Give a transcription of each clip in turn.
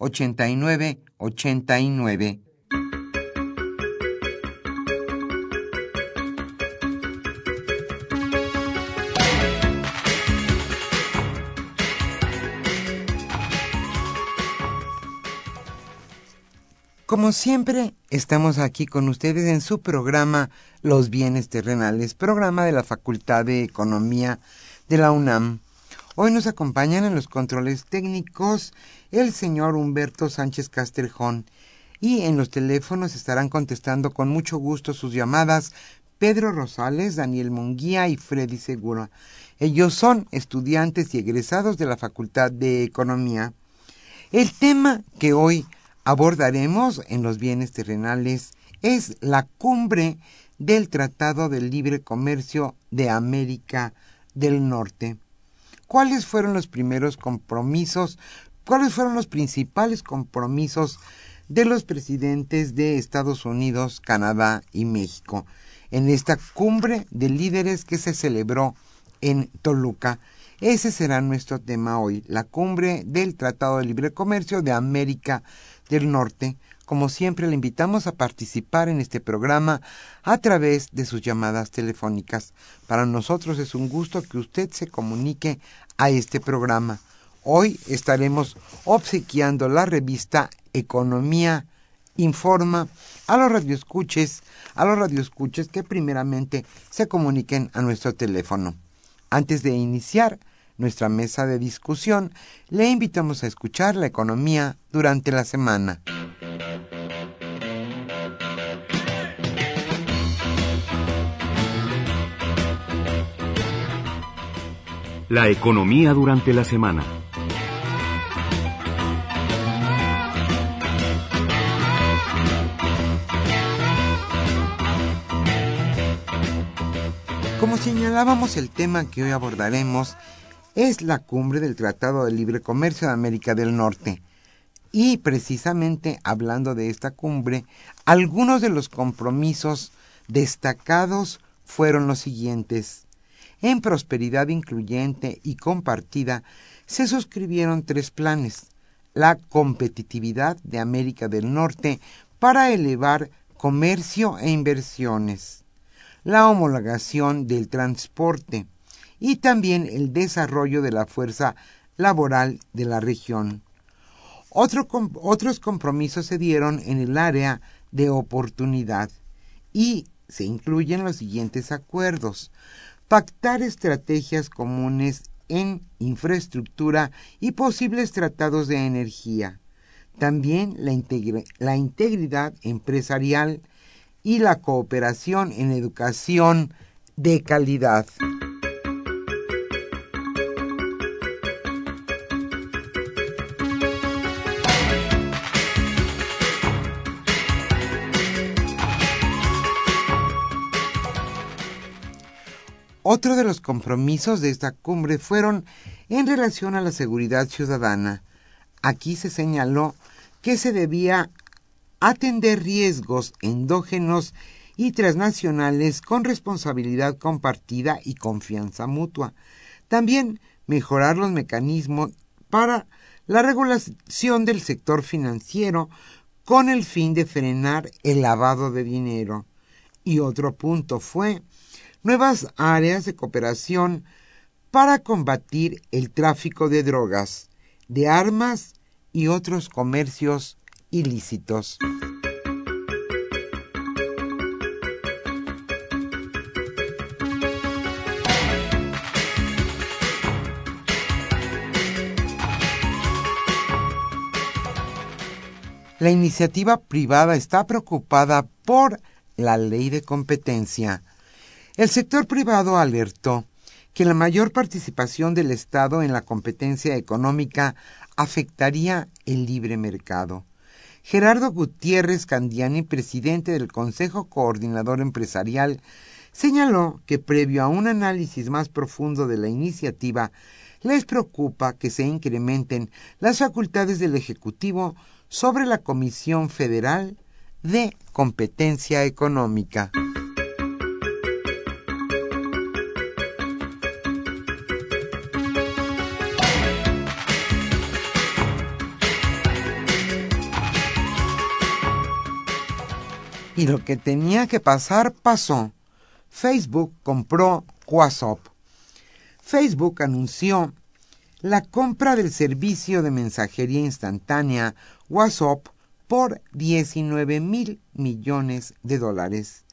5536 8989. Como siempre, estamos aquí con ustedes en su programa Los bienes terrenales, programa de la Facultad de Economía de la UNAM. Hoy nos acompañan en los controles técnicos el señor Humberto Sánchez Castrejón y en los teléfonos estarán contestando con mucho gusto sus llamadas Pedro Rosales, Daniel Munguía y Freddy Segura. Ellos son estudiantes y egresados de la Facultad de Economía. El tema que hoy abordaremos en los bienes terrenales es la cumbre del Tratado de Libre Comercio de América del Norte. ¿Cuáles fueron los primeros compromisos? ¿Cuáles fueron los principales compromisos de los presidentes de Estados Unidos, Canadá y México en esta cumbre de líderes que se celebró en Toluca? Ese será nuestro tema hoy, la cumbre del Tratado de Libre Comercio de América del Norte. Como siempre, le invitamos a participar en este programa a través de sus llamadas telefónicas. Para nosotros es un gusto que usted se comunique a este programa. Hoy estaremos obsequiando la revista Economía Informa a los radioescuches, a los radioescuches que primeramente se comuniquen a nuestro teléfono. Antes de iniciar nuestra mesa de discusión, le invitamos a escuchar la economía durante la semana. La economía durante la semana. Como señalábamos, el tema que hoy abordaremos es la cumbre del Tratado de Libre Comercio de América del Norte. Y precisamente hablando de esta cumbre, algunos de los compromisos destacados fueron los siguientes. En prosperidad incluyente y compartida se suscribieron tres planes. La competitividad de América del Norte para elevar comercio e inversiones. La homologación del transporte y también el desarrollo de la fuerza laboral de la región. otros compromisos se dieron en el área de oportunidad y se incluyen los siguientes acuerdos pactar estrategias comunes en infraestructura y posibles tratados de energía. También la, la integridad empresarial y la cooperación en educación de calidad. Otro de los compromisos de esta cumbre fueron en relación a la seguridad ciudadana. Aquí se señaló que se debía atender riesgos endógenos y transnacionales con responsabilidad compartida y confianza mutua. También mejorar los mecanismos para la regulación del sector financiero con el fin de frenar el lavado de dinero. Y otro punto fue nuevas áreas de cooperación para combatir el tráfico de drogas, de armas y otros comercios ilícitos. La iniciativa privada está preocupada por la ley de competencia. El sector privado alertó que la mayor participación del Estado en la competencia económica afectaría el libre mercado. Gerardo Gutiérrez Candiani, presidente del Consejo Coordinador Empresarial, señaló que previo a un análisis más profundo de la iniciativa, les preocupa que se incrementen las facultades del Ejecutivo sobre la Comisión Federal de Competencia Económica. Y lo que tenía que pasar pasó. Facebook compró WhatsApp. Facebook anunció la compra del servicio de mensajería instantánea WhatsApp por 19 mil millones de dólares.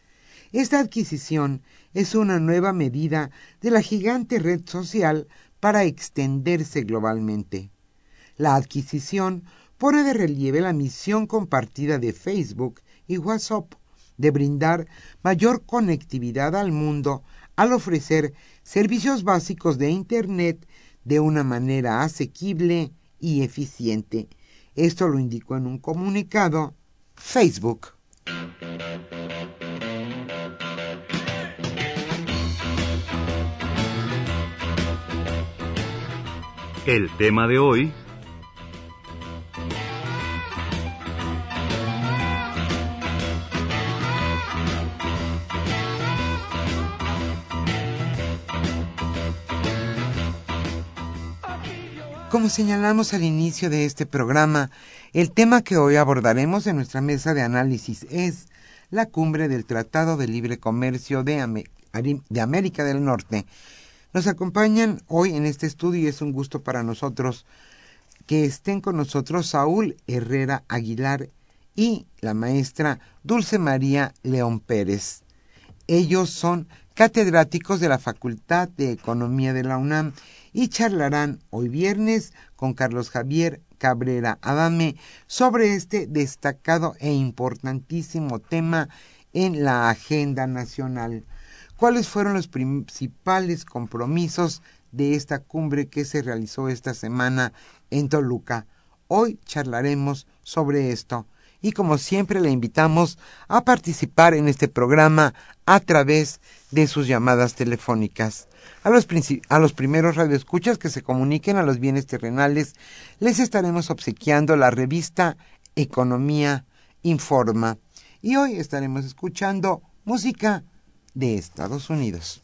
Esta adquisición es una nueva medida de la gigante red social para extenderse globalmente. La adquisición pone de relieve la misión compartida de Facebook y WhatsApp de brindar mayor conectividad al mundo al ofrecer servicios básicos de Internet de una manera asequible y eficiente. Esto lo indicó en un comunicado Facebook. El tema de hoy Como señalamos al inicio de este programa, el tema que hoy abordaremos en nuestra mesa de análisis es la cumbre del Tratado de Libre Comercio de, América del Norte. Nos acompañan hoy en este estudio y es un gusto para nosotros que estén con nosotros Saúl Herrera Aguilar y la maestra Dulce María León Pérez. Ellos son catedráticos de la Facultad de Economía de la UNAM y charlarán hoy viernes con Carlos Javier Cabrera Adame sobre este destacado e importantísimo tema en la agenda nacional. ¿Cuáles fueron los principales compromisos de esta cumbre que se realizó esta semana en Toluca? Hoy charlaremos sobre esto y como siempre le invitamos a participar en este programa a través de sus llamadas telefónicas. A los, a los primeros radioescuchas que se comuniquen a los bienes terrenales les estaremos obsequiando la revista Economía Informa y hoy estaremos escuchando música de Estados Unidos.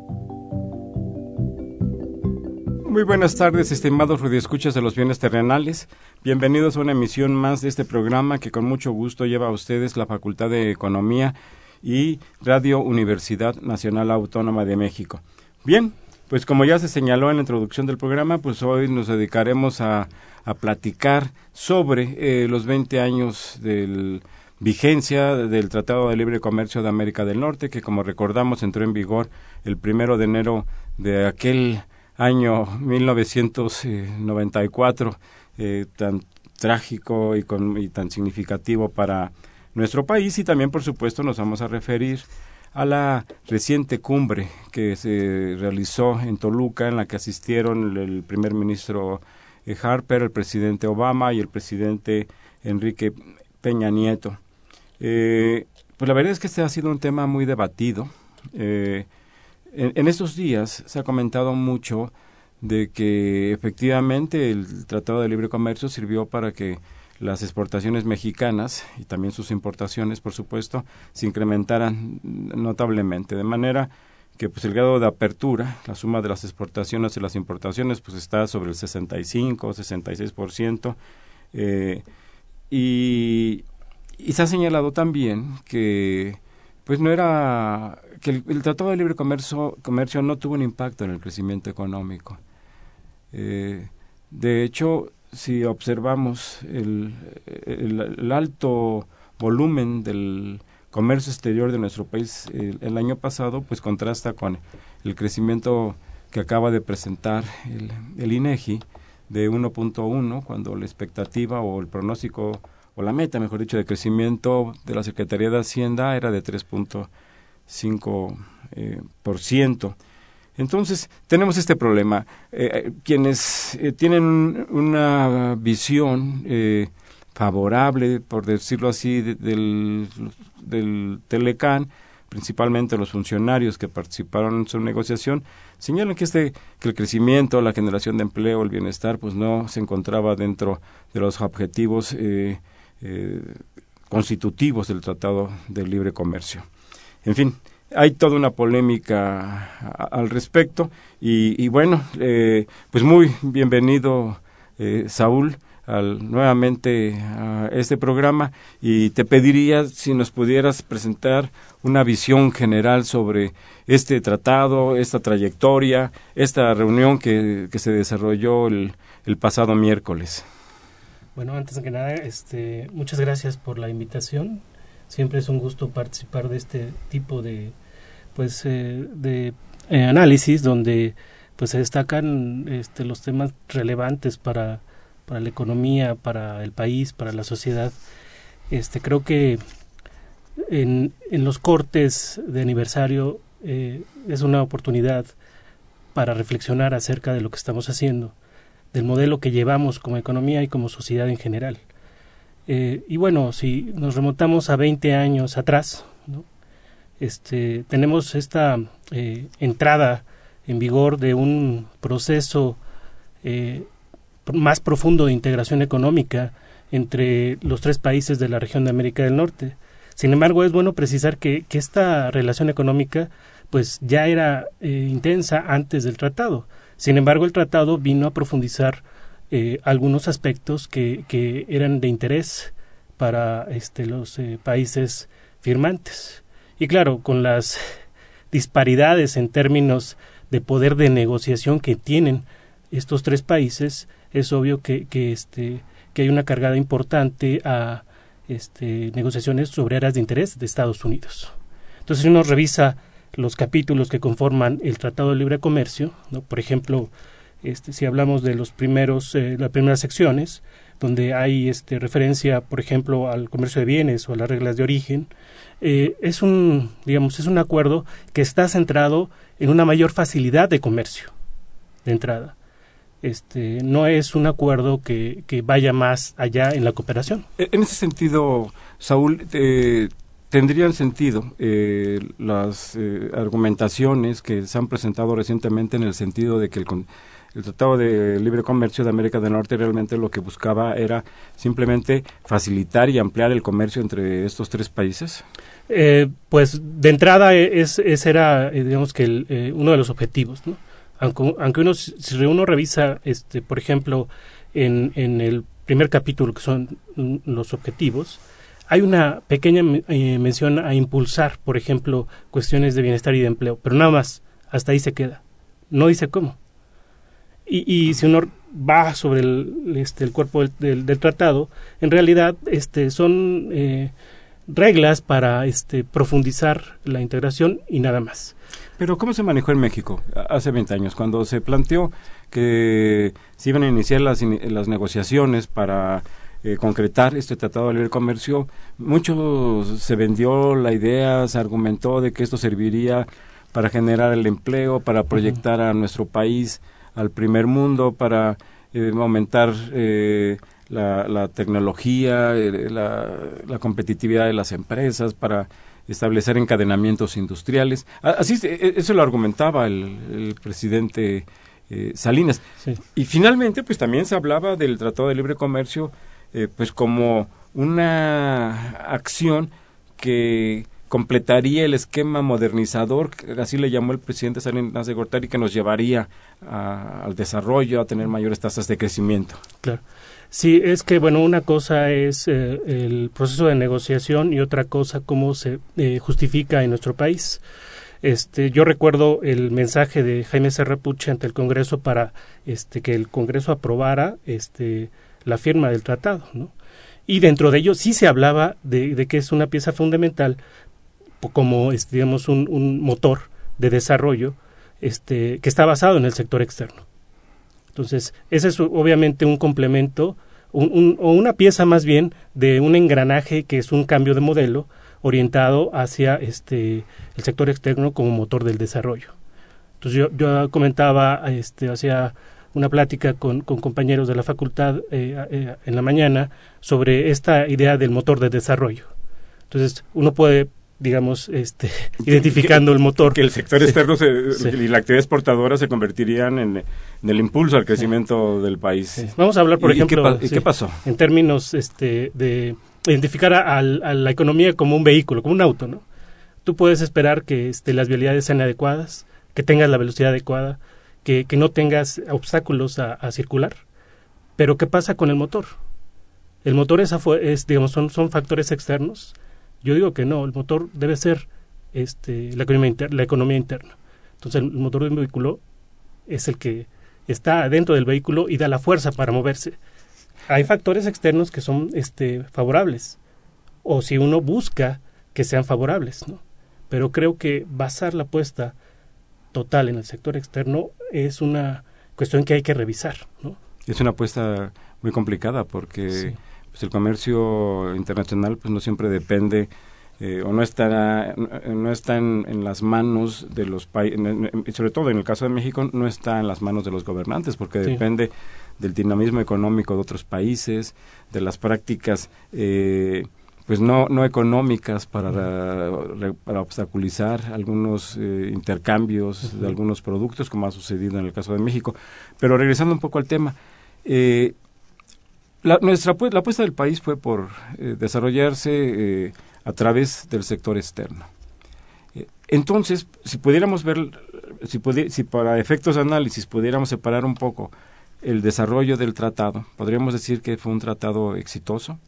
Muy buenas tardes, estimados radioescuchas de los bienes terrenales. Bienvenidos a una emisión más de este programa que con mucho gusto lleva a ustedes la Facultad de Economía y Radio Universidad Nacional Autónoma de México. Bien, pues como ya se señaló en la introducción del programa, pues hoy nos dedicaremos a, a platicar sobre eh, los 20 años de vigencia del Tratado de Libre Comercio de América del Norte, que como recordamos entró en vigor el primero de enero de aquel año 1994 eh, tan trágico y, con, y tan significativo para nuestro país y también por supuesto nos vamos a referir a la reciente cumbre que se realizó en Toluca en la que asistieron el primer ministro eh, Harper, el presidente Obama y el presidente Enrique Peña Nieto. Eh, pues la verdad es que este ha sido un tema muy debatido. Eh, en, estos días se ha comentado mucho de que efectivamente el Tratado de Libre Comercio sirvió para que las exportaciones mexicanas y también sus importaciones, por supuesto, se incrementaran notablemente, de manera que pues el grado de apertura, la suma de las exportaciones y las importaciones, pues está sobre el 65, 66%, eh, y, y se ha señalado también que pues no era que el, Tratado de Libre Comercio, no tuvo un impacto en el crecimiento económico. Eh, de hecho, si observamos el, alto volumen del comercio exterior de nuestro país el, año pasado, pues contrasta con el crecimiento que acaba de presentar el, INEGI de 1.1, cuando la expectativa o el pronóstico o la meta, mejor dicho, de crecimiento de la Secretaría de Hacienda era de 3.5 eh, por ciento. Entonces, tenemos este problema. Eh, eh, quienes tienen una visión favorable, por decirlo así, del, del Telecán, principalmente los funcionarios que participaron en su negociación, señalan que este que el crecimiento, la generación de empleo, el bienestar, pues no se encontraba dentro de los objetivos eh, eh, constitutivos del Tratado de Libre Comercio. En fin, hay toda una polémica al respecto y, bueno, eh, pues muy bienvenido eh, Saúl al, nuevamente a este programa y te pediría si nos pudieras presentar una visión general sobre este tratado, esta trayectoria, esta reunión que, que se desarrolló el, el pasado miércoles. Bueno, antes que nada, este, muchas gracias por la invitación. Siempre es un gusto participar de este tipo de, pues, eh, de eh, análisis donde, pues, se destacan este, los temas relevantes para, para la economía, para el país, para la sociedad. Este, creo que en, en los cortes de aniversario eh, es una oportunidad para reflexionar acerca de lo que estamos haciendo del modelo que llevamos como economía y como sociedad en general. Eh, y bueno, si nos remontamos a 20 años atrás, este, tenemos esta eh, entrada en vigor de un proceso eh, más profundo de integración económica entre los tres países de la región de América del Norte. Sin embargo, es bueno precisar que, que esta relación económica pues ya era intensa antes del tratado. Sin embargo, el tratado vino a profundizar eh, algunos aspectos que, que, eran de interés para este, los eh, países firmantes. Y claro, con las disparidades en términos de poder de negociación que tienen estos tres países, es obvio que, que, este, que hay una cargada importante a este, negociaciones sobre áreas de interés de Estados Unidos. Entonces, si uno revisa los capítulos que conforman el Tratado de Libre Comercio, ¿no? por ejemplo, este, si hablamos de los primeros, eh, las primeras secciones, donde hay este, referencia, por ejemplo, al comercio de bienes o a las reglas de origen, eh, es un, digamos, es un acuerdo que está centrado en una mayor facilidad de comercio de entrada. este, no es un acuerdo que, que vaya más allá en la cooperación. E, en ese sentido, Saúl, eh, tendrían sentido eh, las eh, argumentaciones que se han presentado recientemente en el sentido de que el, el Tratado de Libre Comercio de América del Norte realmente lo que buscaba era simplemente facilitar y ampliar el comercio entre estos tres países? Eh, pues de entrada es, ese era, digamos que el, uno de los objetivos, ¿no? aunque, uno, si uno revisa, este, por ejemplo, en, en el primer capítulo, que son los objetivos, hay una pequeña eh, mención a impulsar, por ejemplo, cuestiones de bienestar y de empleo, pero nada más, hasta ahí se queda. No dice cómo. Y, y si uno va sobre el, este, el cuerpo del, del, tratado, en realidad este, son eh, reglas para este, profundizar la integración y nada más. Pero ¿cómo se manejó en México hace 20 años, cuando se planteó que se iban a iniciar las, las negociaciones para eh, concretar este tratado de libre comercio? Mucho se vendió la idea, se argumentó de que esto serviría para generar el empleo, para proyectar a nuestro país al primer mundo, para eh, aumentar eh, la, la, tecnología, eh, la, la, competitividad de las empresas, para establecer encadenamientos industriales. Así e, eso lo argumentaba el, el presidente eh, Salinas. Sí. Y finalmente, pues también se hablaba del Tratado de Libre Comercio, eh, pues como una acción que completaría el esquema modernizador, así le llamó el presidente Salinas de Gortari, que nos llevaría a, al desarrollo, a tener mayores tasas de crecimiento. Claro. Sí, es que, bueno, una cosa es eh, el proceso de negociación y otra cosa cómo se eh, justifica en nuestro país. Este, yo recuerdo el mensaje de Jaime Serrapuche ante el Congreso para este, que el Congreso aprobara este, la firma del tratado, ¿no? Y dentro de ello sí se hablaba de, de que es una pieza fundamental como, este, digamos, un, un motor de desarrollo este, que está basado en el sector externo. Entonces, ese es obviamente un complemento un, un, o una pieza más bien de un engranaje que es un cambio de modelo orientado hacia este, el sector externo como motor del desarrollo. Entonces yo, yo comentaba este, hacia una plática con, con, compañeros de la facultad eh, eh, en la mañana sobre esta idea del motor de desarrollo. Entonces uno puede digamos, este, identificando que, el motor. Que el sector externo se, sí. y la actividad exportadora se convertirían en, en el impulso al crecimiento sí. del país. Vamos a hablar, por ¿Y, ejemplo, ¿y qué, ¿y qué pasó? En términos este, de identificar a, a, la economía como un vehículo, como un auto, ¿no? Tú puedes esperar que este, las vialidades sean adecuadas, que tengas la velocidad adecuada, que, que no tengas obstáculos a, a, circular. Pero ¿qué pasa con el motor? El motor es, es digamos, son, son factores externos yo digo que no, el motor debe ser este, la, economía inter, la economía interna. Entonces el motor de un vehículo es el que está dentro del vehículo y da la fuerza para moverse. Hay factores externos que son este, favorables, o si uno busca que sean favorables, ¿no? Pero creo que basar la apuesta total en el sector externo es una cuestión que hay que revisar, ¿no? Es una apuesta muy complicada porque sí pues el comercio internacional pues no siempre depende eh, o no está no está en, en las manos de los países sobre todo en el caso de México no está en las manos de los gobernantes porque sí. depende del dinamismo económico de otros países de las prácticas eh, pues no no económicas para para obstaculizar algunos eh, intercambios uh -huh. de algunos productos como ha sucedido en el caso de México pero regresando un poco al tema eh, la, nuestra, la apuesta del país fue por eh, desarrollarse eh, a través del sector externo. Eh, entonces, si pudiéramos ver, si, si para efectos de análisis pudiéramos separar un poco el desarrollo del tratado, podríamos decir que fue un tratado exitoso.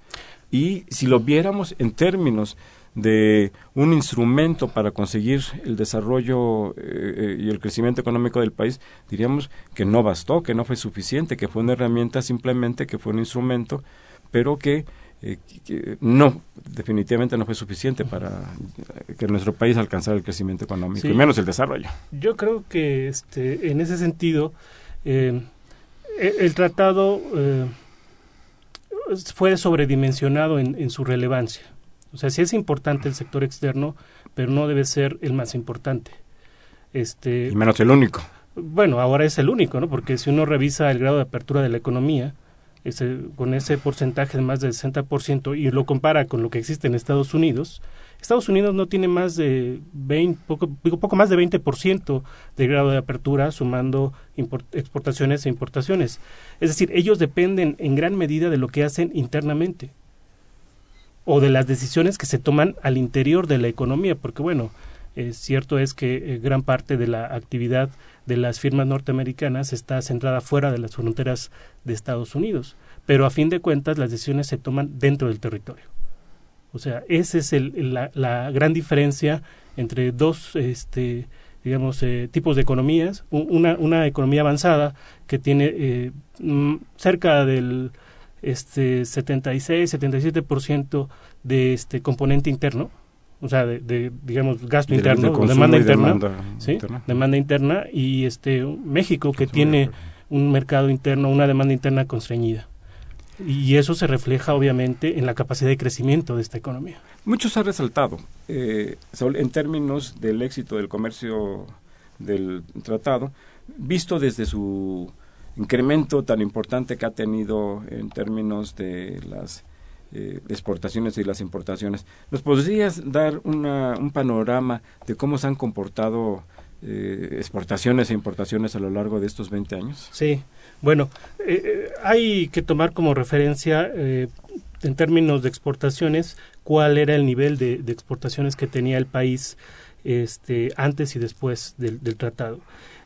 Y si lo viéramos en términos de un instrumento para conseguir el desarrollo eh, y el crecimiento económico del país, diríamos que no bastó, que no fue suficiente, que fue una herramienta simplemente, que fue un instrumento, pero que, eh, que no, definitivamente no fue suficiente para que nuestro país alcanzara el crecimiento económico, sí. y menos el desarrollo. Yo creo que este, en ese sentido, eh, el tratado fue sobredimensionado en, en su relevancia o sea, sí es importante el sector externo, pero no debe ser el más importante. Este, y menos el único. bueno, ahora es el único, ¿no? Porque si uno revisa el grado de apertura de la economía, ese, con ese porcentaje de más del 60% y lo compara con lo que existe en Estados Unidos, Estados Unidos no tiene más de 20, poco, poco más de 20% de grado de apertura sumando exportaciones e importaciones. Es decir, ellos dependen en gran medida de lo que hacen internamente o de las decisiones que se toman al interior de la economía, porque bueno, es cierto es que eh, gran parte de la actividad de las firmas norteamericanas está centrada fuera de las fronteras de Estados Unidos, pero a fin de cuentas las decisiones se toman dentro del territorio. O sea, esa es el, la, gran diferencia entre dos, este, digamos, eh, tipos de economías. Una, una economía avanzada que tiene eh, cerca del este 76, 77% de este componente interno, o sea, de, digamos gasto interno, demanda interna, ¿sí? demanda interna y este México que tiene un mercado interno, una demanda interna constreñida. Y eso se refleja obviamente en la capacidad de crecimiento de esta economía. Muchos ha resaltado, eh, en términos del éxito del comercio del tratado, visto desde su incremento tan importante que ha tenido en términos de las eh, exportaciones y las importaciones. ¿Nos podrías dar una, un panorama de cómo se han comportado eh, exportaciones e importaciones a lo largo de estos 20 años? Sí, bueno, eh, eh, hay que tomar como referencia en términos de exportaciones cuál era el nivel de, exportaciones que tenía el país este, antes y después del, tratado.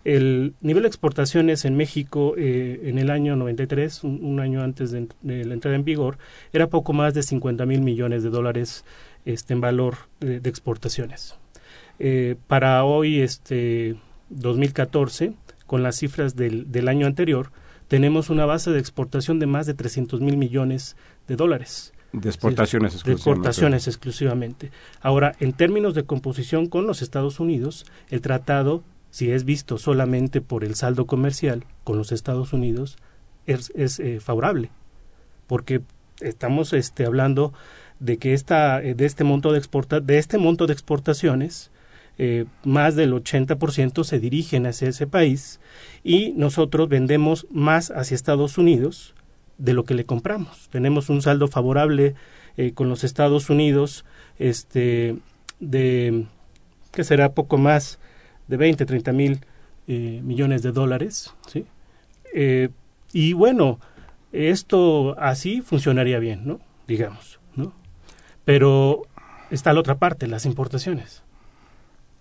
El nivel de exportaciones en México en el año 93, un, un año antes de, la entrada en vigor, era poco más de 50 mil millones de dólares este, en valor de, exportaciones. para hoy, este 2014, con las cifras del, del año anterior, tenemos una base de exportación de más de 300 mil millones de dólares. De exportaciones exclusivamente. De exportaciones exclusivamente. Ahora, en términos de composición con los Estados Unidos, el tratado, si es visto solamente por el saldo comercial con los Estados Unidos, es, es eh, favorable, porque estamos este, hablando de que esta, de este monto de exporta, de este monto de exportaciones, eh, más del 80% se dirigen hacia ese país y nosotros vendemos más hacia Estados Unidos de lo que le compramos. Tenemos un saldo favorable eh, con los Estados Unidos este, de que será poco más de 20, 30 mil eh, millones de dólares. ¿sí? y bueno, esto así funcionaría bien, ¿no? digamos. ¿no? Pero está la otra parte, las importaciones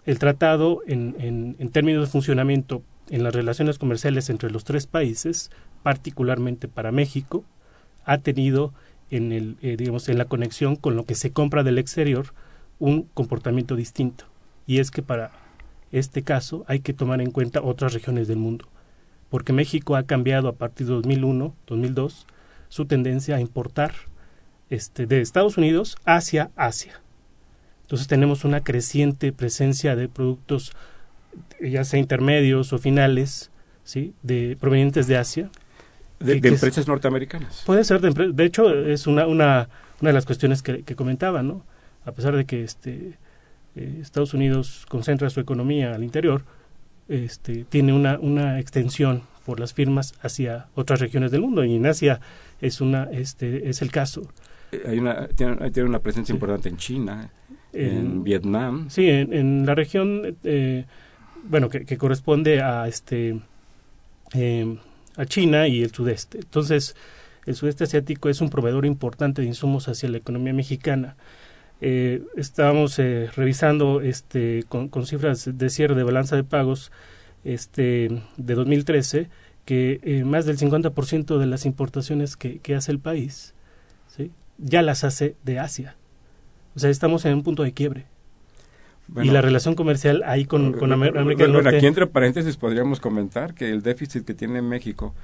el tratado en, en, términos de funcionamiento en las relaciones comerciales entre los tres países, particularmente para México, ha tenido en el eh, digamos en la conexión con lo que se compra del exterior un comportamiento distinto y es que para este caso hay que tomar en cuenta otras regiones del mundo porque México ha cambiado a partir de 2001 2002 su tendencia a importar este de Estados Unidos hacia Asia entonces tenemos una creciente presencia de productos, ya sea intermedios o finales, ¿sí? de, provenientes de Asia. De, empresas norteamericanas. Puede ser, de, de hecho, es una, una, una de las cuestiones que, que comentaba, ¿no? A pesar de que este, eh, Estados Unidos concentra su economía al interior, este, tiene una, una extensión por las firmas hacia otras regiones del mundo y en Asia es una este es el caso eh, hay una tiene, tiene una presencia importante en China en, Vietnam. Sí, en, la región, eh, bueno, que, corresponde a este eh, a China y el sudeste. Entonces, el sudeste asiático es un proveedor importante de insumos hacia la economía mexicana. Eh, estábamos revisando este con, cifras de cierre de balanza de pagos este de 2013 que más del 50% de las importaciones que, que hace el país ¿sí? ya las hace de Asia. O sea, estamos en un punto de quiebre. y la relación comercial ahí con, con América del Norte. Aquí entre paréntesis podríamos comentar que el déficit que tiene México,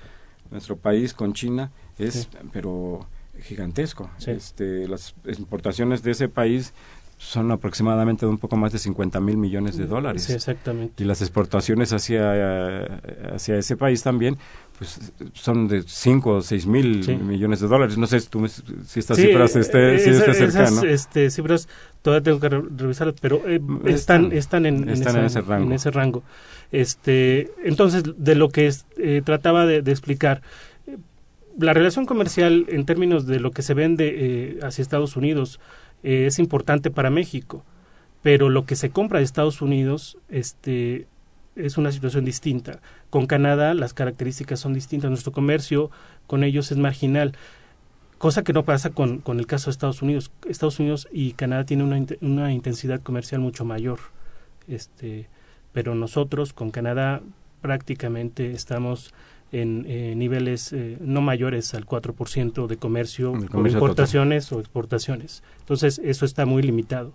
nuestro país con China, es pero gigantesco. Este, las importaciones de ese país son aproximadamente de un poco más de 50 mil millones de dólares. Sí, exactamente. Y las exportaciones hacia, hacia ese país también pues son de 5 o 6 mil millones de dólares. No sé tú, si estas cifras esté, si esté cercano. Esas este, cifras todavía tengo que revisarlas, pero eh, están, están, en, están en, ese rango. en, ese rango. Este, entonces, de lo que eh, trataba de, explicar, la relación comercial en términos de lo que se vende eh, hacia Estados Unidos es importante para México, pero lo que se compra de Estados Unidos este, es una situación distinta. Con Canadá las características son distintas. Nuestro comercio con ellos es marginal, cosa que no pasa con, el caso de Estados Unidos. Estados Unidos y Canadá tienen una, una intensidad comercial mucho mayor. Este, pero nosotros con Canadá prácticamente estamos en niveles eh, no mayores al 4% de comercio, comercio importaciones o exportaciones. Entonces, eso está muy limitado.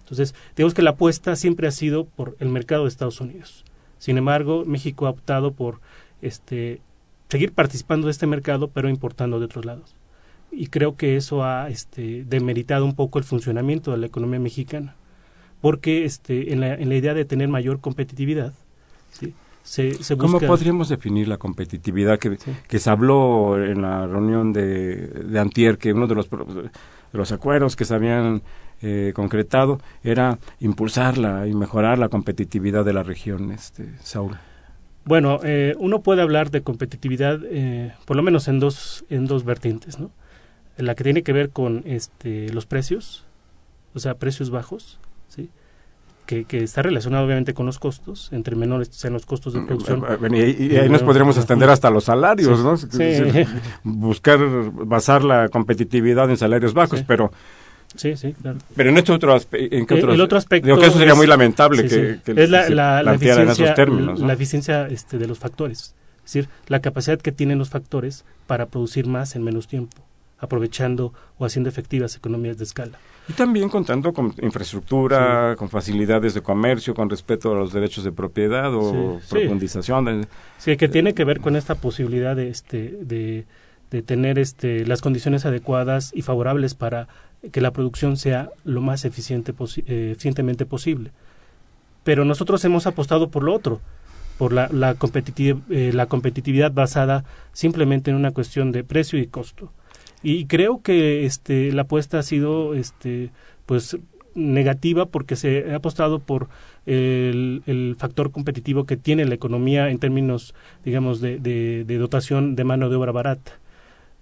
Entonces, digamos que la apuesta siempre ha sido por el mercado de Estados Unidos. Sin embargo, México ha optado por este, seguir participando de este mercado, pero importando de otros lados. Y creo que eso ha este, demeritado un poco el funcionamiento de la economía mexicana, porque este, en, la, en la idea de tener mayor competitividad, ¿sí? Se, se ¿Cómo podríamos definir la competitividad que, que se habló en la reunión de, de Antier, que uno de los, de los acuerdos que se habían eh, concretado era impulsarla y mejorar la competitividad de la región, este, Saúl. Bueno, eh, uno puede hablar de competitividad eh, por lo menos en dos, en dos vertientes, ¿no? La que tiene que ver con este, los precios, o sea, precios bajos, ¿sí? Que, que, está relacionado obviamente con los costos, entre menores sean los costos de producción. Y, ahí nos podríamos extender hasta los salarios, ¿no? buscar basar la competitividad en salarios bajos, pero Sí, sí, claro. Pero en este otro, aspecto, ¿en qué otros, el otro aspecto digo que eso sería muy lamentable que, es la, la, la eficiencia, en esos términos, la eficiencia este, de los factores, es decir, la capacidad que tienen los factores para producir más en menos tiempo, aprovechando o haciendo efectivas economías de escala. Y también contando con infraestructura, con facilidades de comercio, con respeto a los derechos de propiedad o profundización. Sí. que tiene que ver con esta posibilidad de, este, de, de tener este, las condiciones adecuadas y favorables para que la producción sea lo más eficiente eh, eficientemente posible. Pero nosotros hemos apostado por lo otro, por la, la, eh, la competitividad basada simplemente en una cuestión de precio y costo. Y creo que este, la apuesta ha sido este, pues negativa porque se ha apostado por el, el, factor competitivo que tiene la economía en términos, digamos, de, de dotación de mano de obra barata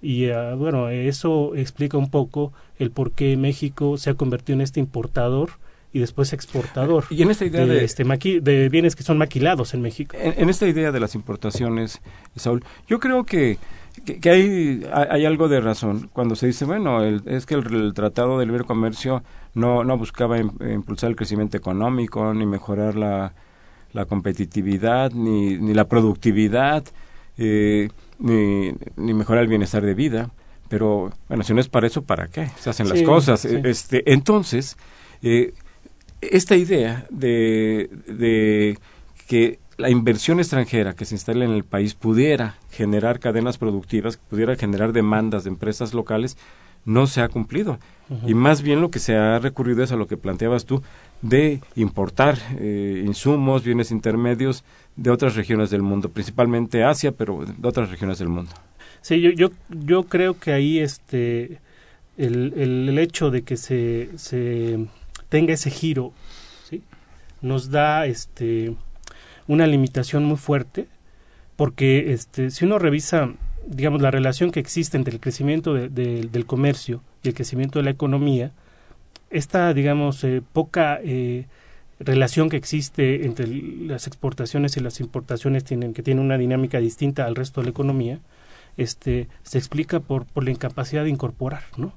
y ah, bueno, eso explica un poco el por qué México se ha convertido en este importador y después exportador y en esta idea de, este de bienes que son maquilados en México. En, esta idea de las importaciones, Saúl, yo creo que, que, hay, hay, algo de razón cuando se dice, bueno, es que el, Tratado de Libre Comercio no, no buscaba impulsar el crecimiento económico, ni mejorar la, la competitividad, ni, ni la productividad. Eh, ni, ni mejorar el bienestar de vida. Pero bueno, si no es para eso, ¿para qué? Se hacen las cosas. Este, entonces, eh, esta idea de, de que la inversión extranjera que se instale en el país pudiera generar cadenas productivas, pudiera generar demandas de empresas locales, no se ha cumplido. Y más bien lo que se ha recurrido es a lo que planteabas tú, de importar eh, insumos, bienes intermedios de otras regiones del mundo, principalmente Asia, pero de otras regiones del mundo. Sí, yo, yo, yo creo que ahí este, el, el, hecho de que se, se tenga ese giro ¿sí? nos da este, una limitación muy fuerte, porque este, si uno revisa digamos, la relación que existe entre el crecimiento del comercio y el crecimiento de la economía, esta, digamos, eh, poca eh, relación que existe entre las exportaciones y las importaciones tienen, que tiene una dinámica distinta al resto de la economía, este, se explica por, por la incapacidad de incorporar, ¿no?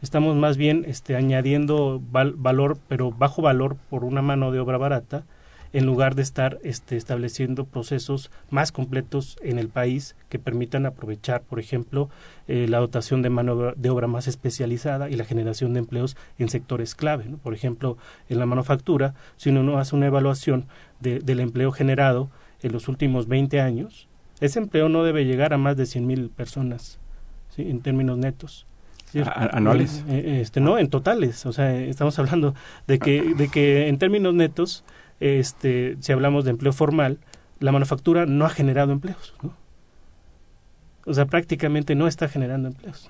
Estamos más bien este, añadiendo valor, pero bajo valor por una mano de obra barata, en lugar de estar este, estableciendo procesos más completos en el país que permitan aprovechar, por ejemplo, eh, la dotación de mano de obra más especializada y la generación de empleos en sectores clave. Por ejemplo, en la manufactura, si uno hace una evaluación del empleo generado en los últimos 20 años, ese empleo no debe llegar a más de 100.000 personas en términos netos. anuales. Este, no, en totales. O sea, estamos hablando de que, de que en términos netos, este, si hablamos de empleo formal, la manufactura no ha generado empleos. O sea, prácticamente no está generando empleos.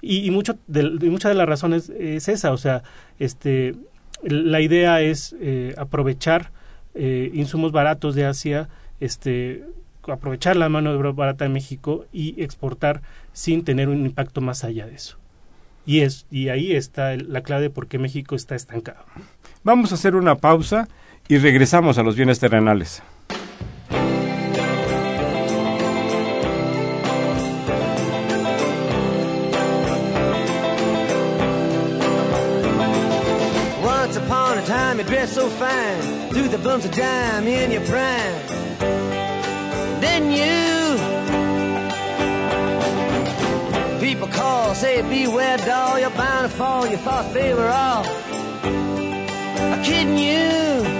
Y, y, mucho de, y muchas de las razones es esa. O sea, este, la idea es eh, aprovechar eh, insumos baratos de Asia, este, aprovechar la mano de obra barata de México y exportar sin tener un impacto más allá de eso. Y, es, y ahí está la clave de por qué México está estancado. Vamos a hacer una pausa y regresamos a los bienes terrenales. Once upon a time you dressed so fine, threw the bumps of dime in your prime. Then you people call, say beware doll, you're bound to fall. You thought they were all kidding. You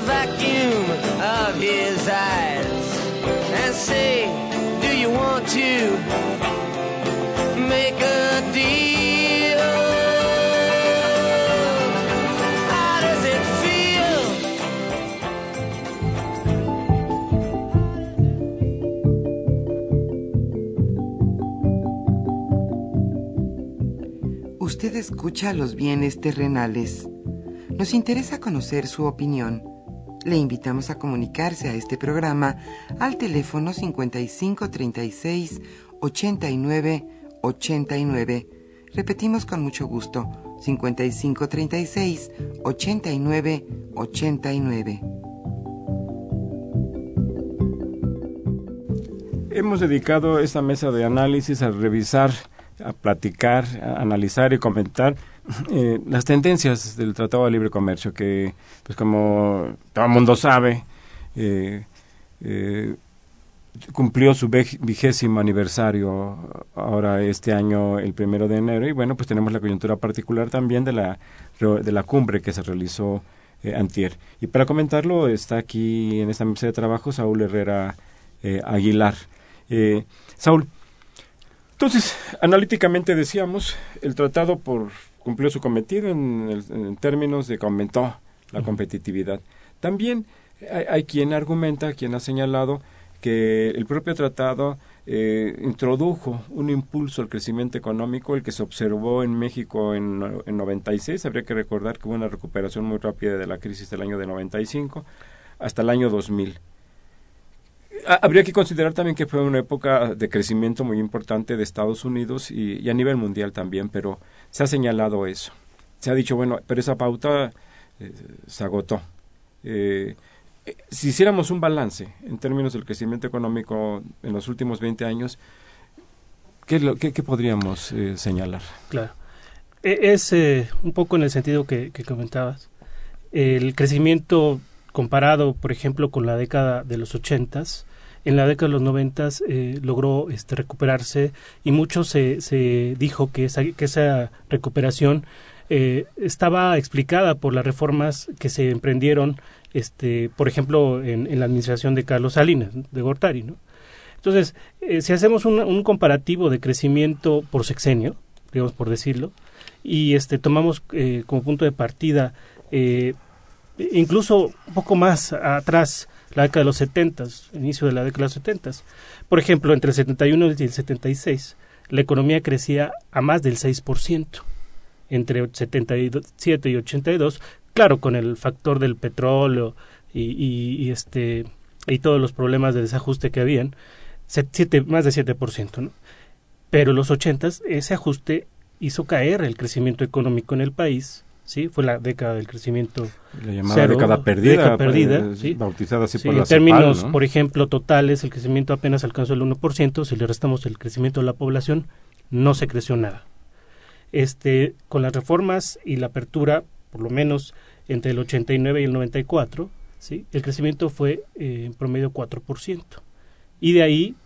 Vacuum of his eyes and say, Do you want to make a deal? Usted escucha los bienes terrenales. Nos interesa conocer su opinión. Le invitamos a comunicarse a este programa al teléfono 5536 89 89. Repetimos con mucho gusto, 5536 89 89. Hemos dedicado esta mesa de análisis a revisar, a platicar, a analizar y comentar eh, las tendencias del Tratado de Libre Comercio, que, pues como todo el mundo sabe, eh, eh, cumplió su vigésimo aniversario ahora este año, el primero de enero, y bueno, pues tenemos la coyuntura particular también de la, de la cumbre que se realizó antier. Y para comentarlo está aquí en esta mesa de trabajo Saúl Herrera Aguilar. Saúl, entonces, analíticamente decíamos, el tratado por cumplió su cometido en, el- en términos de que aumentó la competitividad. También hay, hay quien argumenta, quien ha señalado que el propio tratado eh, introdujo un impulso al crecimiento económico, el que se observó en México en, en 96. Habría que recordar que hubo una recuperación muy rápida de la crisis del año de 95 hasta el año 2000. Ha- Habría que considerar también que fue una época de crecimiento muy importante de Estados Unidos y, a nivel mundial también, pero se ha señalado eso. Se ha dicho, bueno, pero esa pauta eh, se agotó. Eh, eh, si hiciéramos un balance en términos del crecimiento económico en los últimos 20 años, ¿qué, lo- qué- podríamos señalar? Claro. E- Es un poco en el sentido que, que comentabas. El crecimiento comparado, por ejemplo, con la década de los ochentas, en la década de los noventas eh, logró este, recuperarse y mucho se, se dijo que esa, recuperación eh, estaba explicada por las reformas que se emprendieron, este, por ejemplo, en, la administración de Carlos Salinas, de Gortari, ¿no? Entonces, eh, si hacemos un, comparativo de crecimiento por sexenio, digamos por decirlo, y este tomamos eh, como punto de partida incluso un poco más atrás la década de los 70, inicio de la década de los 70. Por ejemplo, entre el 71 y el 76, la economía crecía a más del 6%. Entre 77 y 82, claro, con el factor del petróleo y, y, y este y todos los problemas de desajuste que habían, siete- más de 7%, ¿no? Pero en los 80 ese ajuste hizo caer el crecimiento económico en el país, ¿sí? Fue la década del crecimiento La llamada Cero, década perdida, década perdida, pues, sí. bautizada así Sí, por en la CEPAL, términos, ¿no? por ejemplo, totales, el crecimiento apenas alcanzó el 1%, si le restamos el crecimiento de la población, no se creció nada. Este, con las reformas y la apertura, por lo menos entre el 89 y el 94, ¿sí? el crecimiento fue eh, en promedio 4%. Y de ahí,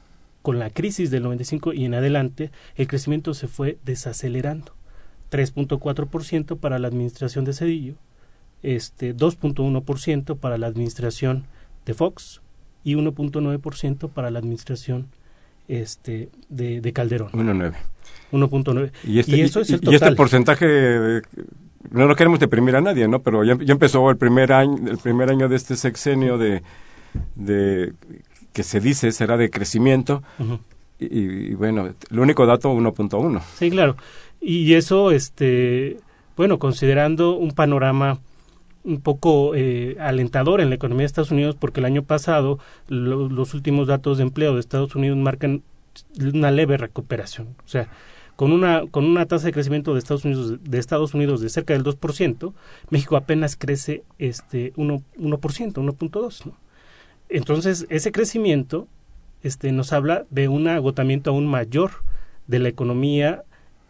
con la crisis del 95 y en adelante, el crecimiento se fue desacelerando. 3.4% para la administración de Cedillo, este 2.1% para la administración de Fox y 1.9% para la administración este de, de Calderón. 1.9. 1.9. Y este, eso es el y este total. porcentaje, eh, no lo queremos deprimir a nadie, ¿no? Pero ya, ya empezó el primer año, el primer año de este sexenio de, de que se dice será de crecimiento y, y bueno, el único dato 1.1. Sí, claro. Y eso, este, bueno, considerando un panorama un poco eh, alentador en la economía de Estados Unidos, porque el año pasado lo- los últimos datos de empleo de Estados Unidos marcan una leve recuperación. O sea, con una, con una tasa de crecimiento de Estados Unidos de Estados Unidos de cerca del 2%, México apenas crece este 1%, 1%, 1.2%. ¿no? Entonces, ese crecimiento este, nos habla de un agotamiento aún mayor de la economía,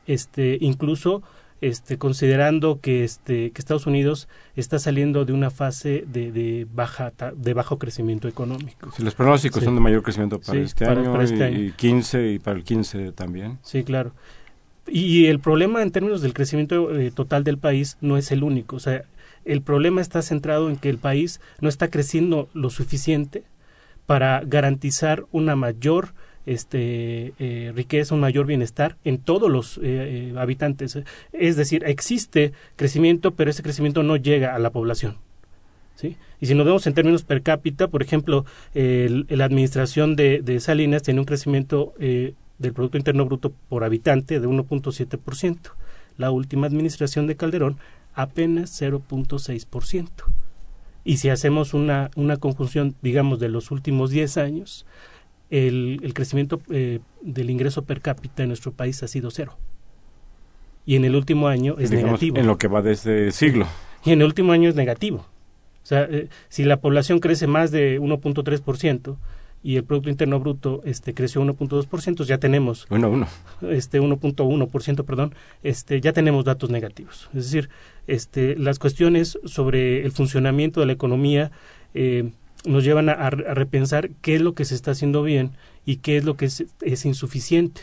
este, incluso este, considerando que, este, que Estados Unidos está saliendo de una fase de, de, baja, de bajo crecimiento económico. Si los pronósticos Sí. son de mayor crecimiento para Sí, este para- año para este y, año. y 15 y para el 15 también. Sí, claro. Y el problema en términos del crecimiento eh, total del país no es el único. O sea, el problema está centrado en que el país no está creciendo lo suficiente para garantizar una mayor este, eh, riqueza, un mayor bienestar en todos los eh, eh, habitantes. Es decir, existe crecimiento, pero ese crecimiento no llega a la población. ¿sí? Y si nos vemos en términos per cápita, por ejemplo, la administración de, Salinas tiene un crecimiento del Producto Interno Bruto por habitante de 1.7%. La última administración de Calderón apenas 0.6%. Y si hacemos una, una conjunción, digamos, de los últimos 10 años, el, el crecimiento eh, del ingreso per cápita en nuestro país ha sido cero. Y en el último año es Digamos, negativo. En lo que va de este siglo. Y en el último año es negativo. O sea, eh, si la población crece más de 1.3% y el Producto Interno Bruto este, creció 1.2%, ya tenemos Uno, uno. este 1.1%, perdón, este ya tenemos datos negativos. Es decir, este las cuestiones sobre el funcionamiento de la economía eh, nos llevan a, a repensar qué es lo que se está haciendo bien y qué es lo que es, es insuficiente.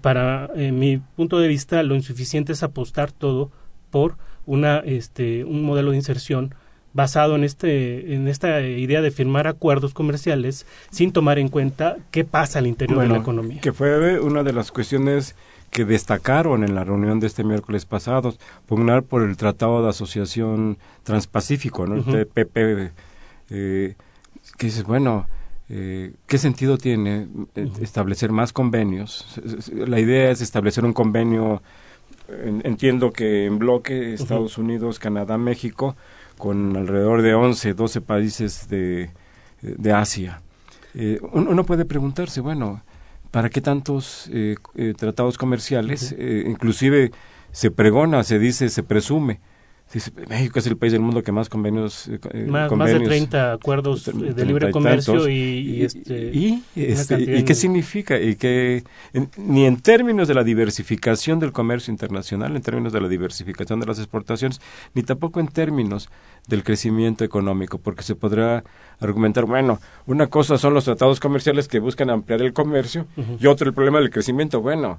Para eh, mi punto de vista, lo insuficiente es apostar todo por una este un modelo de inserción basado en este en esta idea de firmar acuerdos comerciales sin tomar en cuenta qué pasa al interior de la economía. Que fue una de las cuestiones que destacaron en la reunión de este miércoles pasado, pugnar por el Tratado de Asociación Transpacífico, ¿no? Ujú. El TPP, eh, que dices, bueno, eh, ¿qué sentido tiene eh, establecer más convenios? La idea es establecer un convenio, en- entiendo que en bloque Estados Unidos, Canadá, México, con alrededor de 11, 12 países de, de Asia. Eh, uno puede preguntarse, bueno, ¿para qué tantos eh, eh, tratados comerciales? Eh, inclusive se pregona, se dice, se presume, México es el país del mundo que más convenios... Eh, eh, más, más, de 30 acuerdos de libre comercio y, y, este, y, este, ¿y qué significa? Y que ni en términos de la diversificación del comercio internacional, en términos de la diversificación de las exportaciones, ni tampoco en términos del crecimiento económico, porque se podrá argumentar, bueno, una cosa son los tratados comerciales que buscan ampliar el comercio y otro el problema del crecimiento. Bueno,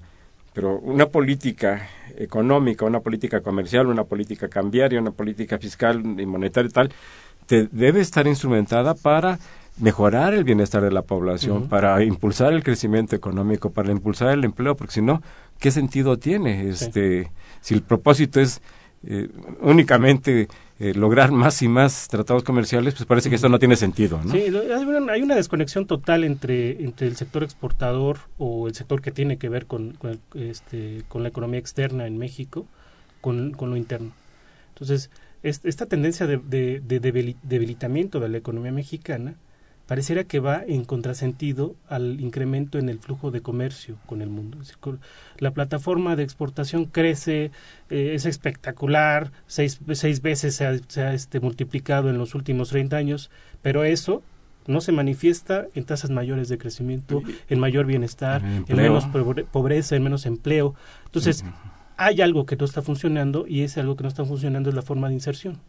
pero una política económica, una política comercial, una política cambiaria, una política fiscal y monetaria y tal, te debe estar instrumentada para mejorar el bienestar de la población, para impulsar el crecimiento económico, para impulsar el empleo, porque si no, ¿qué sentido tiene? Este, Si el propósito es eh, únicamente eh, lograr más y más tratados comerciales, pues parece que esto no tiene sentido. ¿no? Sí, hay una, desconexión total entre, entre el sector exportador o el sector que tiene que ver con, con, este, con la economía externa en México con, con lo interno. Entonces, esta tendencia de, de, de, debilitamiento de la economía mexicana pareciera que va en contrasentido al incremento en el flujo de comercio con el mundo. La plataforma de exportación crece, eh, es espectacular, seis, seis veces se ha, este, multiplicado en los últimos 30 años, pero eso no se manifiesta en tasas mayores de crecimiento, en mayor bienestar, en menos pobreza, en menos empleo. Entonces, hay algo que no está funcionando y ese algo que no está funcionando es la forma de inserción.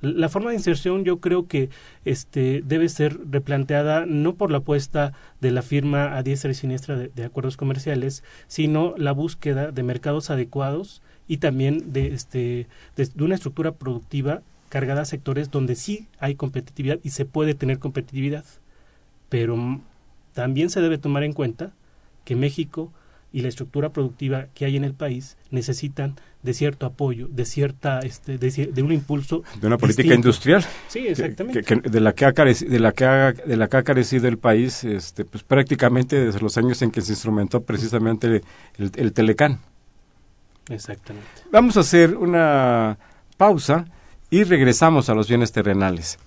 La forma de inserción yo creo que este, debe ser replanteada no por la apuesta de la firma a diestra y siniestra de, acuerdos comerciales, sino la búsqueda de mercados adecuados y también de, este, de, una estructura productiva cargada a sectores donde sí hay competitividad y se puede tener competitividad. Pero también se debe tomar en cuenta que México y la estructura productiva que hay en el país necesitan de cierto apoyo, de cierta, este, de, un impulso. De una política industrial. Sí, exactamente. de la que ha carecido, de la que ha, de la que ha carecido el país, este, pues prácticamente desde los años en que se instrumentó precisamente el, el Telecán. Exactamente. Vamos a hacer una pausa y regresamos a los bienes terrenales.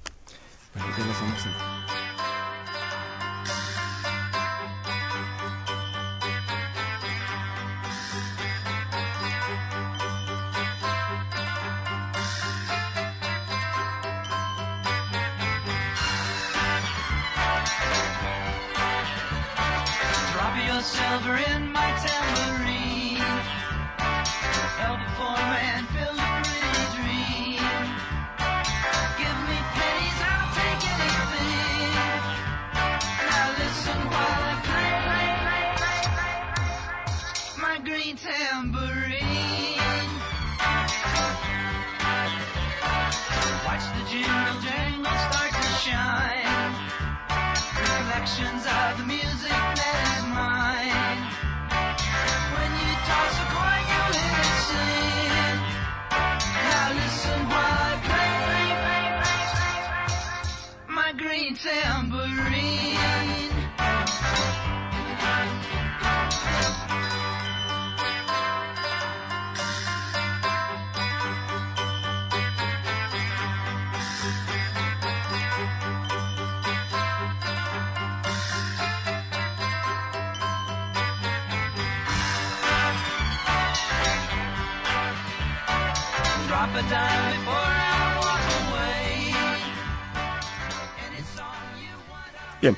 Bien,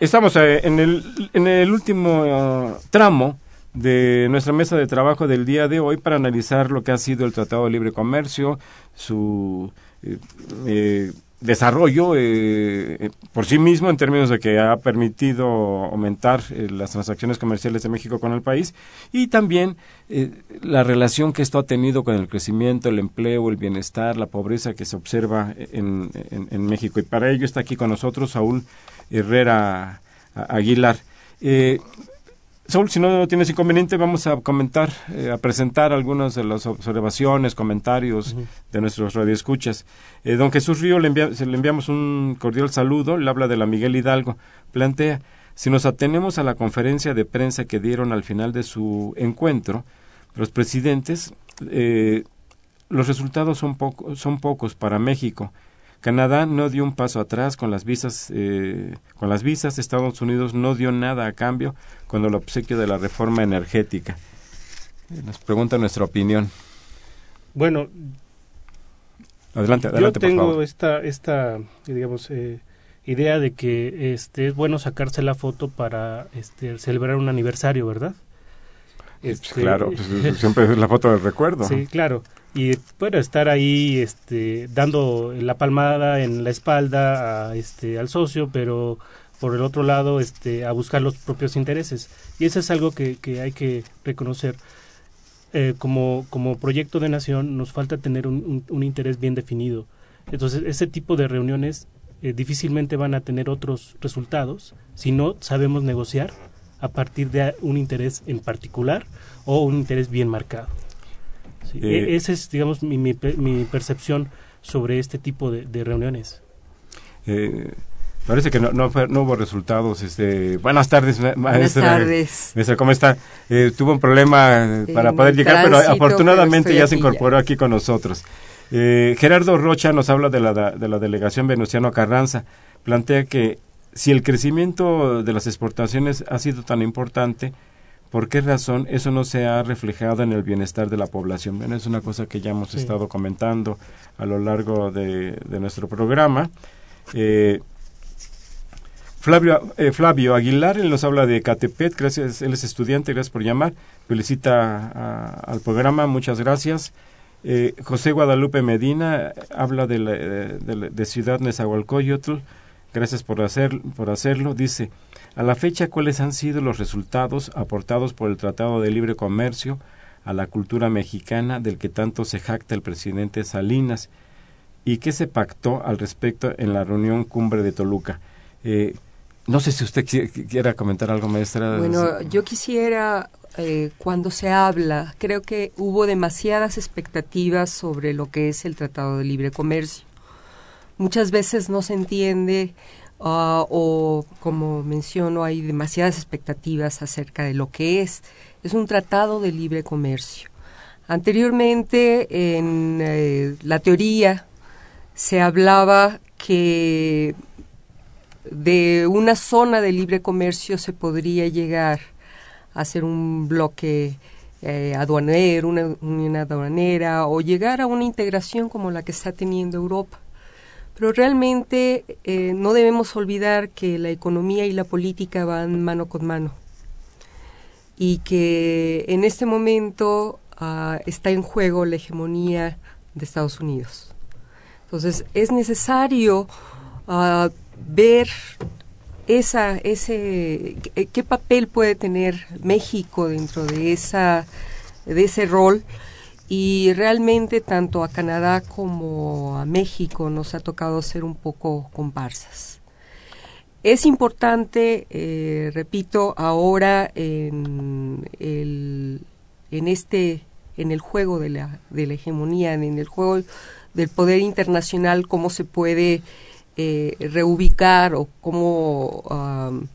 estamos eh, en el, en el último uh, tramo de nuestra mesa de trabajo del día de hoy para analizar lo que ha sido el Tratado de Libre Comercio, su eh, eh, desarrollo eh, eh, por sí mismo en términos de que ha permitido aumentar eh, las transacciones comerciales de México con el país y también la relación que esto ha tenido con el crecimiento, el empleo, el bienestar, la pobreza que se observa en, México. Y para ello está aquí con nosotros Saúl Herrera Aguilar. Saúl, si no tienes inconveniente, vamos a comentar, eh, a presentar algunas de las observaciones, comentarios de nuestros radioescuchas. Eh, don Jesús Río, le, le enviamos un cordial saludo, le habla de la Miguel Hidalgo. Plantea, si nos atenemos a la conferencia de prensa que dieron al final de su encuentro, los presidentes, eh, los resultados son, son pocos para México Canadá no dio un paso atrás con las visas, eh, con las visas. Estados Unidos no dio nada a cambio con el obsequio de la reforma energética. Nos pregunta nuestra opinión. Bueno, Adelante, Yo por tengo favor. esta, esta, digamos, eh, idea de que este es bueno sacarse la foto para este, celebrar un aniversario, ¿verdad? Este, Claro, pues, siempre es la foto del recuerdo. Sí, claro. Y bueno, estar ahí este, dando la palmada en la espalda a, este, al socio, pero por el otro lado este, a buscar los propios intereses. Y eso es algo que, que hay que reconocer. Eh, como, como proyecto de nación nos falta tener un, un- interés bien definido. Entonces, ese tipo de reuniones eh, difícilmente van a tener otros resultados si no sabemos negociar a partir de un interés en particular o un interés bien marcado. Sí, Eh, e- esa es, digamos, mi, mi, mi percepción sobre este tipo de, de reuniones. Eh, parece que no, no, no hubo resultados. Este, buenas tardes, ma- Buenas maestra. tardes. Maestra, ¿cómo está? Eh, tuvo un problema para En poder llegar, pero tránsito, afortunadamente pero ya se incorporó aquí con nosotros. Eh, Gerardo Rocha nos habla de la, de la delegación Venustiano Carranza. Plantea que si el crecimiento de las exportaciones ha sido tan importante, ¿por qué razón eso no se ha reflejado en el bienestar de la población? Bueno, es una cosa que ya hemos Sí. estado comentando a lo largo de, de nuestro programa. Eh, Flavio, eh, Flavio Aguilar, él nos habla de Catepet, gracias, él es estudiante, gracias por llamar, felicita a- al programa, muchas gracias. Eh, José Guadalupe Medina habla de, la- eh, de, de Ciudad Nezahualcóyotl, gracias por, hacer, por hacerlo, dice, a la fecha, ¿cuáles han sido los resultados aportados por el Tratado de Libre Comercio a la cultura mexicana del que tanto se jacta el presidente Salinas? ¿Y qué se pactó al respecto en la reunión cumbre de Toluca? Eh, no sé si usted qui- quiera comentar algo, maestra. Bueno, yo quisiera, eh, cuando se habla, creo que hubo demasiadas expectativas sobre lo que es el Tratado de Libre Comercio. Muchas veces no se entiende ah, o, como menciono, hay demasiadas expectativas acerca de lo que es. Es un Tratado de Libre Comercio. Anteriormente, en eh, la teoría, se hablaba que de una zona de libre comercio se podría llegar a hacer un bloque eh, aduanero, una unión aduanera o llegar a una integración como la que está teniendo Europa. Pero realmente eh, no debemos olvidar que la economía y la política van mano con mano y que en este momento ah, está en juego la hegemonía de Estados Unidos. Entonces es necesario ah, ver esa, ese, qué, papel puede tener México dentro de, esa, de ese rol y realmente tanto a Canadá como a México nos ha tocado ser un poco comparsas. Es importante, eh, repito, ahora en, el, en este, en el juego de la, de la hegemonía, en el juego del poder internacional, cómo se puede eh, reubicar o cómo, um,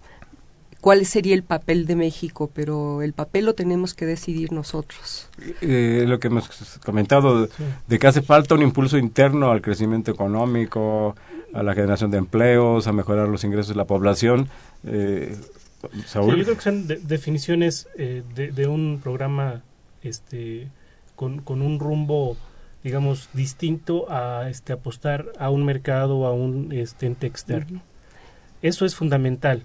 cuál sería el papel de México, pero el papel lo tenemos que decidir nosotros. Eh, lo que hemos comentado, de que hace falta un impulso interno al crecimiento económico, a la generación de empleos, a mejorar los ingresos de la población. Eh, Saúl. Sí, yo creo que son de- definiciones eh, de, de un programa este, con, con un rumbo, digamos, distinto a este, apostar a un mercado, a un este, ente externo. Eso es fundamental.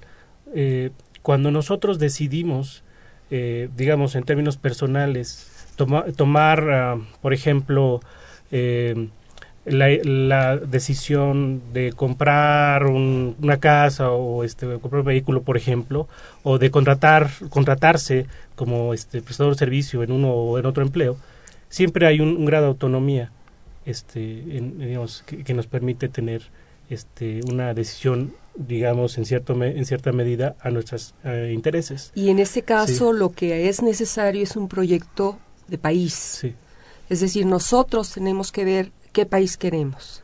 Eh, cuando nosotros decidimos, eh, digamos, en términos personales, toma- tomar, ah, por ejemplo, eh, la, la decisión de comprar un- una casa o este comprar un vehículo por ejemplo o de contratar contratarse como este prestador de servicio en uno o en otro empleo siempre hay un, grado de autonomía este en- digamos que nos permite tener este una decisión digamos en cierto me- en cierta medida a nuestros eh, intereses Y en este caso lo que es necesario es un proyecto de país. sí Es decir, nosotros tenemos que ver qué país queremos.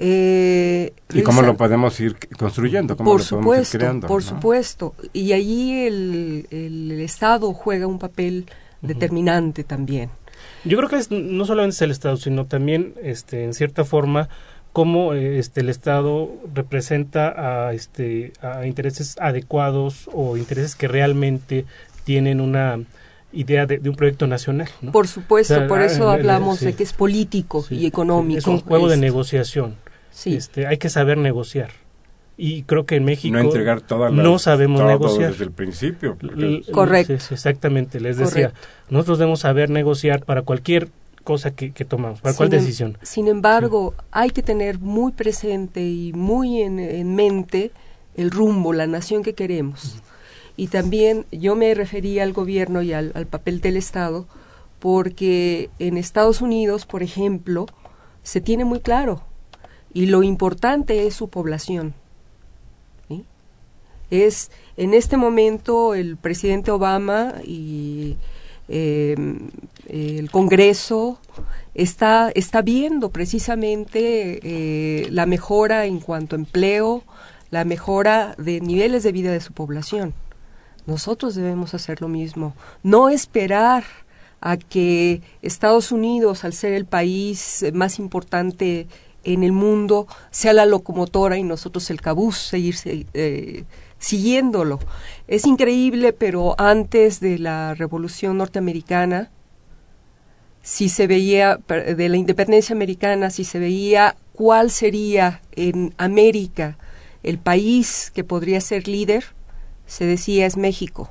Eh, ¿Y cómo lo podemos ir construyendo? ¿Cómo por lo podemos ir creando? por ¿no? supuesto. Y allí el, el Estado juega un papel determinante también. Yo creo que es, no solamente es el Estado, sino también, este, en cierta forma, cómo eh, este, el Estado representa a, este, a intereses adecuados o intereses que realmente tienen una idea de, de un proyecto nacional. ¿no? Por supuesto, O sea, por ah, eso el- hablamos sí. de que es político Sí. y económico. Es un juego de negociación. Sí. Este, hay que saber negociar. Y creo que en México no entregar todas las, no sabemos todo negociar. desde el principio. porque Correcto. sí, exactamente, les decía, nosotros debemos saber negociar para cualquier cosa que, que tomamos, para cuál Sin em- decisión. Sin embargo, hay que tener muy presente y muy en, en mente el rumbo, la nación que queremos. Y también yo me refería al gobierno y al, al papel del Estado, porque en Estados Unidos, por ejemplo, se tiene muy claro, y lo importante es su población. ¿sí? Es en este momento el presidente Obama y eh, el Congreso está, está viendo precisamente eh, la mejora en cuanto a empleo, la mejora de niveles de vida de su población. Nosotros debemos hacer lo mismo, no esperar a que Estados Unidos, al ser el país más importante en el mundo, sea la locomotora y nosotros el cabuz, seguir eh, siguiéndolo. Es increíble, pero antes de la Revolución Norteamericana, si se veía, de la independencia americana, si se veía cuál sería en América el país que podría ser líder, se decía es México.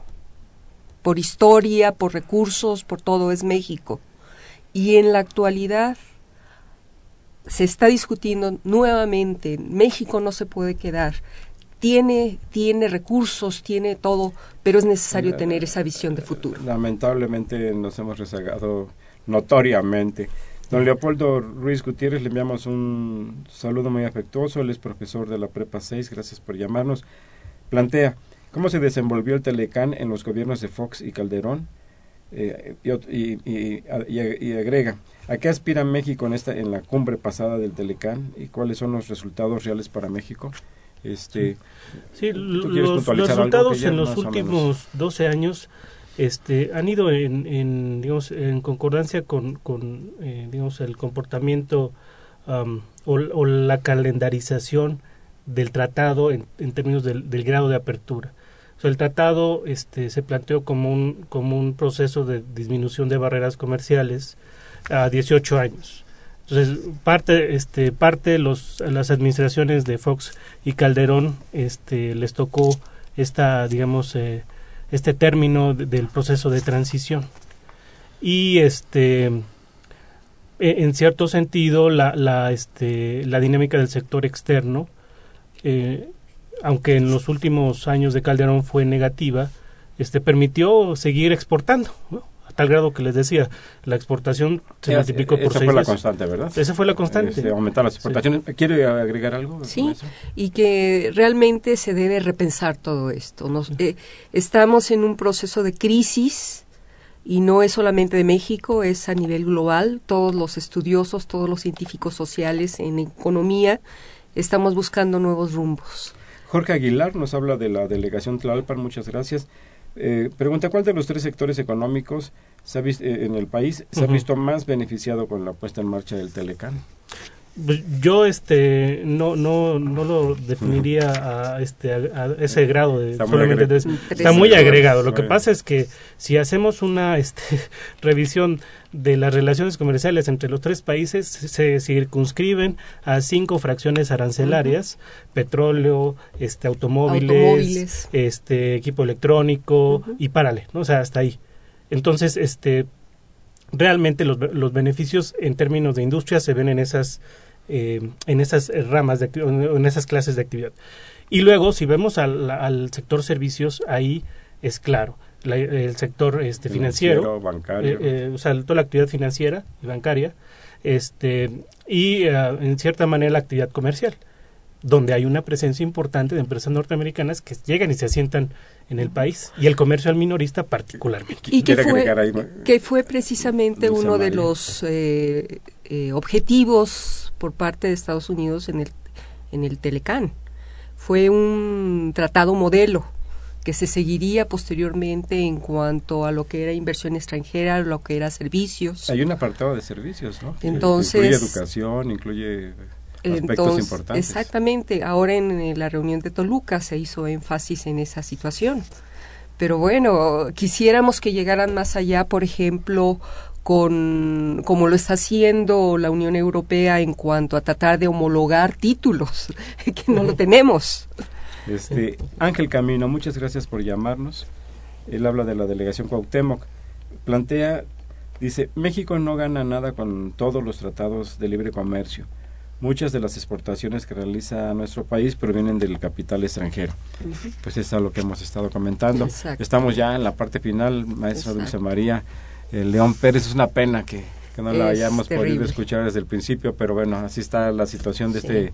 Por historia, por recursos, por todo es México. Y en la actualidad se está discutiendo nuevamente, México no se puede quedar. Tiene, tiene recursos, tiene todo, pero es necesario tener esa visión de futuro. Lamentablemente nos hemos rezagado notoriamente. Don Leopoldo Ruiz Gutiérrez, le enviamos un saludo muy afectuoso. Él es profesor de la Prepa 6. Gracias por llamarnos. Plantea, ¿cómo se desenvolvió el Telecán en los gobiernos de Fox y Calderón? Eh, y, y, y, y, agrega, ¿a qué aspira México en, esta, en la cumbre pasada del Telecán? ¿Y cuáles son los resultados reales para México? Este, sí, los, los resultados en los últimos 12 años este, han ido en, en, digamos, en concordancia con, con eh, digamos, el comportamiento um, o, o, la calendarización del tratado en, en términos del, del, grado de apertura. O sea, el tratado este, se planteó como un, como un proceso de disminución de barreras comerciales a 18 años. Entonces, parte, este, parte los, las administraciones de Fox y Calderón este, les tocó esta, digamos, eh, este término de, del proceso de transición. Y este en cierto sentido la, la, este, la dinámica del sector externo, eh, aunque en los últimos años de Calderón fue negativa, este, permitió seguir exportando. Tal grado que les decía, la exportación se Esa, multiplicó por esa seis fue la veces. constante, ¿verdad? Esa fue la constante. Este, aumentar las exportaciones. Sí. ¿Quiere agregar algo? Sí, y que realmente se debe repensar todo esto. Nos, eh, estamos en un proceso de crisis y no es solamente de México, es a nivel global. Todos los estudiosos, todos los científicos sociales en economía estamos buscando nuevos rumbos. Jorge Aguilar nos habla de la delegación Tlalpan, muchas gracias. Eh, pregunta, ¿cuál de los tres sectores económicos se ha visto, eh, en el país se uh -huh. ha visto más beneficiado con la puesta en marcha del Telecán? Yo este no no no lo definiría a este a, a ese grado de está muy, solamente de, está muy agregado. Lo que pasa es que si hacemos una este, revisión de las relaciones comerciales entre los tres países se circunscriben a cinco fracciones arancelarias: uh -huh. petróleo, este automóviles, automóviles, este equipo electrónico uh -huh. y párale, ¿no? O sea, hasta ahí. Entonces, este realmente los, los beneficios en términos de industria se ven en esas eh, en esas ramas, de, en esas clases de actividad. Y luego, si vemos al, al sector servicios, ahí es claro. La, el sector este, financiero, financiero bancario. Eh, eh, o sea, toda la actividad financiera y bancaria, este, y uh, en cierta manera la actividad comercial, donde hay una presencia importante de empresas norteamericanas que llegan y se asientan en el país y el comercio al minorista particularmente. Y que fue, ahí, que fue precisamente uno María. de los eh, eh, objetivos por parte de Estados Unidos en el, en el Telecán. Fue un tratado modelo que se seguiría posteriormente en cuanto a lo que era inversión extranjera, lo que era servicios. Hay un apartado de servicios, ¿no? Entonces, incluye educación, incluye aspectos entonces, importantes. Exactamente. Ahora en la reunión de Toluca se hizo énfasis en esa situación. Pero bueno, quisiéramos que llegaran más allá, por ejemplo, con como lo está haciendo la Unión Europea en cuanto a tratar de homologar títulos, que no lo tenemos. Este, Ángel Camino, muchas gracias por llamarnos. Él habla de la delegación Cuauhtémoc. Plantea, dice, México no gana nada con todos los tratados de libre comercio. Muchas de las exportaciones que realiza nuestro país provienen del capital extranjero. Pues es a lo que hemos estado comentando. Exacto. Estamos ya en la parte final, maestra Dulce María. Eh, León Pérez, es una pena que, que no la Es hayamos podido escuchar desde el principio, pero bueno, así está la situación de este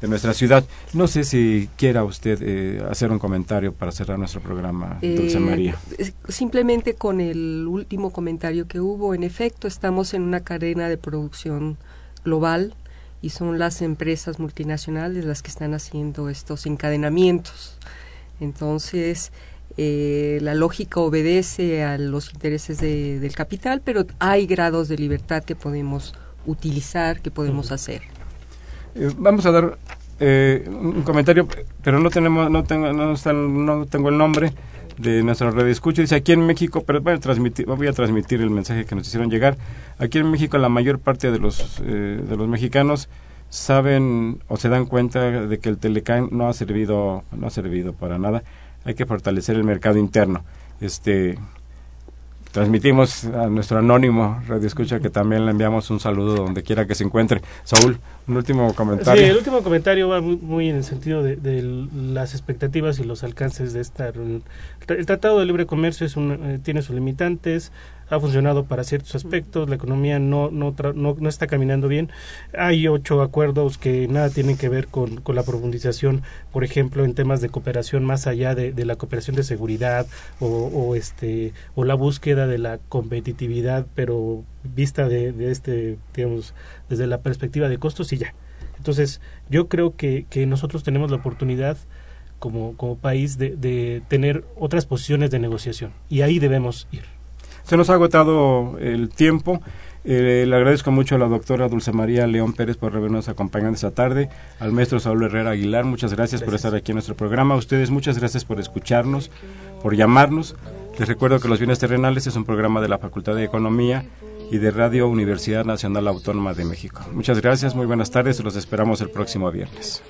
de nuestra ciudad. No sé si quiera usted eh, hacer un comentario para cerrar nuestro programa, Dulce Eh, María. es- Simplemente con el último comentario que hubo, en efecto, estamos en una cadena de producción global y son las empresas multinacionales las que están haciendo estos encadenamientos. Entonces, eh, la lógica obedece a los intereses de- del capital, pero hay grados de libertad que podemos utilizar, que podemos hacer. Eh, vamos a dar eh, un comentario, pero no tenemos, no tengo, no, está- no tengo el nombre de nuestra red escucha. Dice aquí en México, pero voy a transmitir, voy a transmitir el mensaje que nos hicieron llegar. Aquí en México la mayor parte de los eh, de los mexicanos saben o se dan cuenta de que el Telecán no ha servido, no ha servido para nada. Hay que fortalecer el mercado interno. Este transmitimos a nuestro anónimo Radio Escucha que también le enviamos un saludo donde quiera que se encuentre. Saúl, un último comentario. Sí, el último comentario va muy, en el sentido de, de las expectativas y los alcances de esta reunión. El Tratado de Libre Comercio es un, eh, tiene sus limitantes, ha funcionado para ciertos aspectos, la economía no, no, tra- no, no está caminando bien. Hay ocho acuerdos que nada tienen que ver con, con la profundización, por ejemplo, en temas de cooperación más allá de, de la cooperación de seguridad o, o, este, o la búsqueda de la competitividad, pero vista de, de este, digamos, desde la perspectiva de costos y ya. Entonces, yo creo que, que nosotros tenemos la oportunidad como, como país de, de tener otras posiciones de negociación y ahí debemos ir. Se nos ha agotado el tiempo. Eh, le agradezco mucho a la doctora Dulce María León Pérez por habernos acompañado esta tarde. Al maestro Saúl Herrera Aguilar, muchas gracias, por estar aquí en nuestro programa. A ustedes, muchas gracias por escucharnos, por llamarnos. Les recuerdo que Los Bienes Terrenales es un programa de la Facultad de Economía y de Radio Universidad Nacional Autónoma de México. Muchas gracias, muy buenas tardes. Los esperamos el próximo viernes.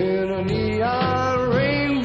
in a neon rain.